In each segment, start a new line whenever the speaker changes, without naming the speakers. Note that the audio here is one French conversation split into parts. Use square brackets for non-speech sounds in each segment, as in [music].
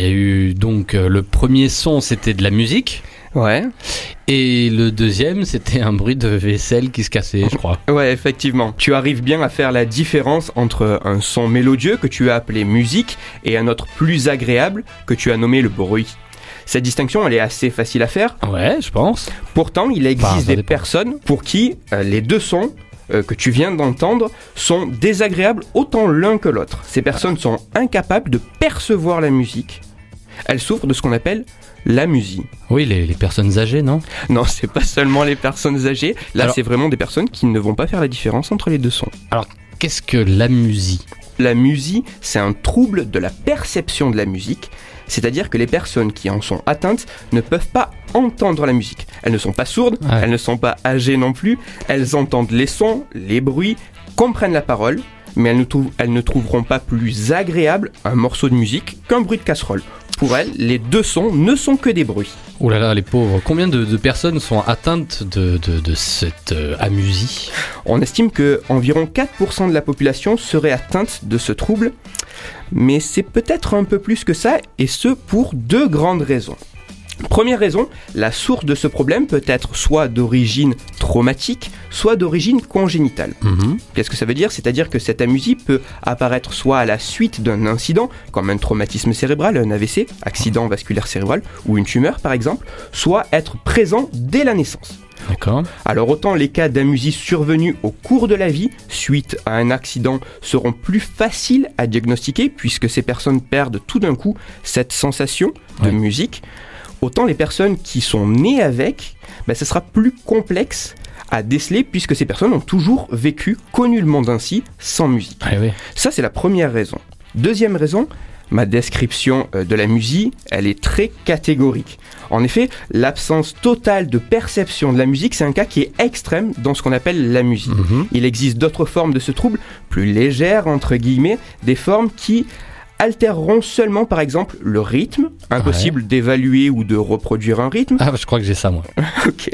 il y a eu donc euh, le premier son, c'était de la musique.
Ouais.
Et le deuxième, c'était un bruit de vaisselle qui se cassait, je crois.
Ouais, effectivement. Tu arrives bien à faire la différence entre un son mélodieux que tu as appelé musique et un autre plus agréable que tu as nommé le bruit. Cette distinction, elle est assez facile à faire.
Ouais, je pense.
Pourtant, il existe des personnes pour qui euh, les deux sons euh, que tu viens d'entendre sont désagréables autant l'un que l'autre. Ces personnes sont incapables de percevoir la musique. Elles souffrent de ce qu'on appelle l'amusie.
Oui, les, les personnes âgées, non?
Non, c'est pas seulement les personnes âgées. Là,
Alors-
c'est vraiment des personnes qui ne vont pas faire la différence entre les deux sons.
Qu'est-ce que l'amusie
La musie, c'est un trouble de la perception de la musique, c'est-à-dire que les personnes qui en sont atteintes ne peuvent pas entendre la musique. Elles ne sont pas sourdes,
Ouais.
elles ne sont pas âgées non plus, elles entendent les sons, les bruits, comprennent la parole, mais elles ne, trou- elles ne trouveront pas plus agréable un morceau de musique qu'un bruit de casserole. Pour elles, les deux sons ne sont que des bruits.
Oh là là, les pauvres. Combien de, de personnes sont atteintes de, de, de cette euh, amusie?
On estime que environ 4% de la population serait atteinte de ce trouble, mais c'est peut-être un peu plus que ça, et ce pour deux grandes raisons. Première raison, la source de ce problème peut être soit d'origine traumatique, soit d'origine congénitale.
Mhm.
Qu'est-ce que ça veut dire? C'est-à-dire que cette amusie peut apparaître soit à la suite d'un incident, comme un traumatisme cérébral, un AVC, accident vasculaire cérébral, ou une tumeur par exemple, soit être présent dès la naissance.
D'accord.
Alors autant les cas d'amusie survenus au cours de la vie, suite à un accident, seront plus faciles à diagnostiquer puisque ces personnes perdent tout d'un coup cette sensation de
Ouais.
musique, autant les personnes qui sont nées avec, ben, ce sera plus complexe à déceler puisque ces personnes ont toujours vécu, connu le monde ainsi, sans musique.
Ah oui.
Ça, c'est la première raison. Deuxième raison, ma description euh, de la musique, elle est très catégorique. En effet, l'absence totale de perception de la musique, c'est un cas qui est extrême dans ce qu'on appelle la musique.
Mhm.
Il existe d'autres formes de ce trouble, plus légères, entre guillemets, des formes qui altéreront seulement, par exemple, le rythme, impossible d'évaluer ou de reproduire un rythme,
Ah, je crois que j'ai ça, moi. [laughs]
ok,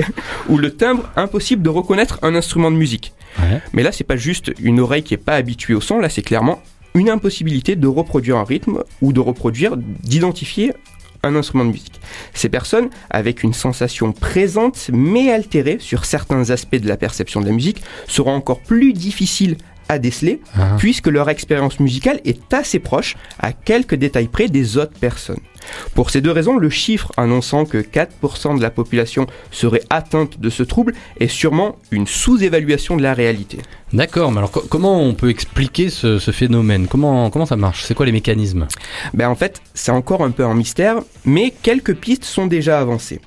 ou le timbre, impossible de reconnaître un instrument de musique.
Ouais.
Mais là, c'est pas juste une oreille qui est pas habituée au son, là, c'est clairement une impossibilité de reproduire un rythme ou de reproduire, d'identifier un instrument de musique. Ces personnes, avec une sensation présente mais altérée sur certains aspects de la perception de la musique, seront encore plus difficiles à déceler
Ah.
puisque leur expérience musicale est assez proche, à quelques détails près, des autres personnes. Pour ces deux raisons, le chiffre annonçant que 4% de la population serait atteinte de ce trouble est sûrement une sous-évaluation de la réalité.
D'accord, mais alors co- comment on peut expliquer ce, ce phénomène? Comment, comment ça marche? C'est quoi les mécanismes?
Ben en fait, c'est encore un peu un mystère, mais quelques pistes sont déjà avancées.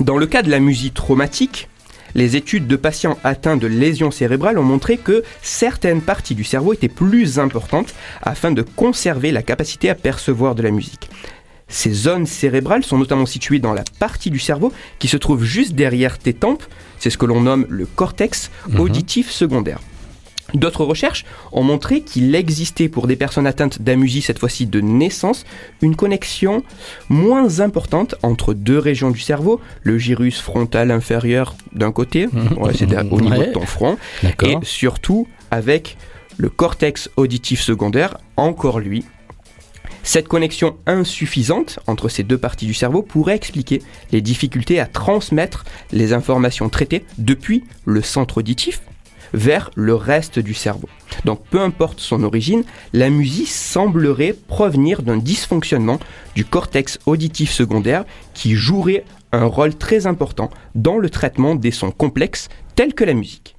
Dans le cas de la musique traumatique, les études de patients atteints de lésions cérébrales ont montré que certaines parties du cerveau étaient plus importantes afin de conserver la capacité à percevoir de la musique. Ces zones cérébrales sont notamment situées dans la partie du cerveau qui se trouve juste derrière tes tempes, c'est ce que l'on nomme le cortex
Mhm.
auditif secondaire. D'autres recherches ont montré qu'il existait pour des personnes atteintes d'amusie, cette fois-ci de naissance, une connexion moins importante entre deux régions du cerveau, le gyrus frontal inférieur d'un côté, ouais, c'est au niveau
Ouais.
de ton front, et surtout avec le cortex auditif secondaire, encore lui. Cette connexion insuffisante entre ces deux parties du cerveau pourrait expliquer les difficultés à transmettre les informations traitées depuis le centre auditif vers le reste du cerveau. Donc peu importe son origine, la musique semblerait provenir d'un dysfonctionnement du cortex auditif secondaire qui jouerait un rôle très important dans le traitement des sons complexes telle que la musique.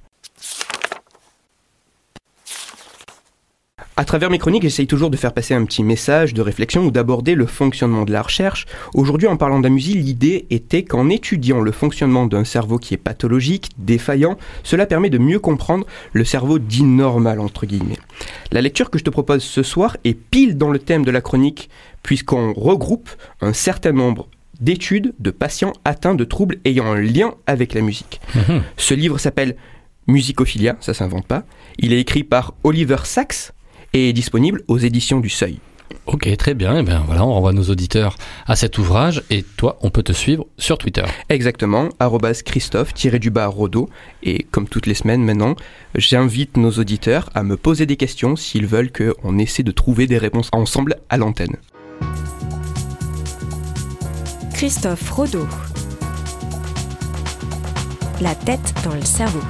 À travers mes chroniques, j'essaye toujours de faire passer un petit message de réflexion ou d'aborder le fonctionnement de la recherche. Aujourd'hui, en parlant d'amusie, l'idée était qu'en étudiant le fonctionnement d'un cerveau qui est pathologique, défaillant, cela permet de mieux comprendre le cerveau dit normal, entre guillemets. La lecture que je te propose ce soir est pile dans le thème de la chronique, puisqu'on regroupe un certain nombre d'études de patients atteints de troubles ayant un lien avec la musique.
Mhm.
Ce livre s'appelle Musicophilia, ça s'invente pas. Il est écrit par Oliver Sacks et est disponible aux éditions du Seuil.
Ok, très bien. Et bien voilà, on renvoie nos auditeurs à cet ouvrage. Et toi, on peut te suivre sur Twitter.
Exactement, arrobase Christophe-du-bas Rodo. Et comme toutes les semaines maintenant, j'invite nos auditeurs à me poser des questions s'ils veulent qu'on essaie de trouver des réponses ensemble à l'antenne.
Christophe Rodeau. La tête dans le cerveau.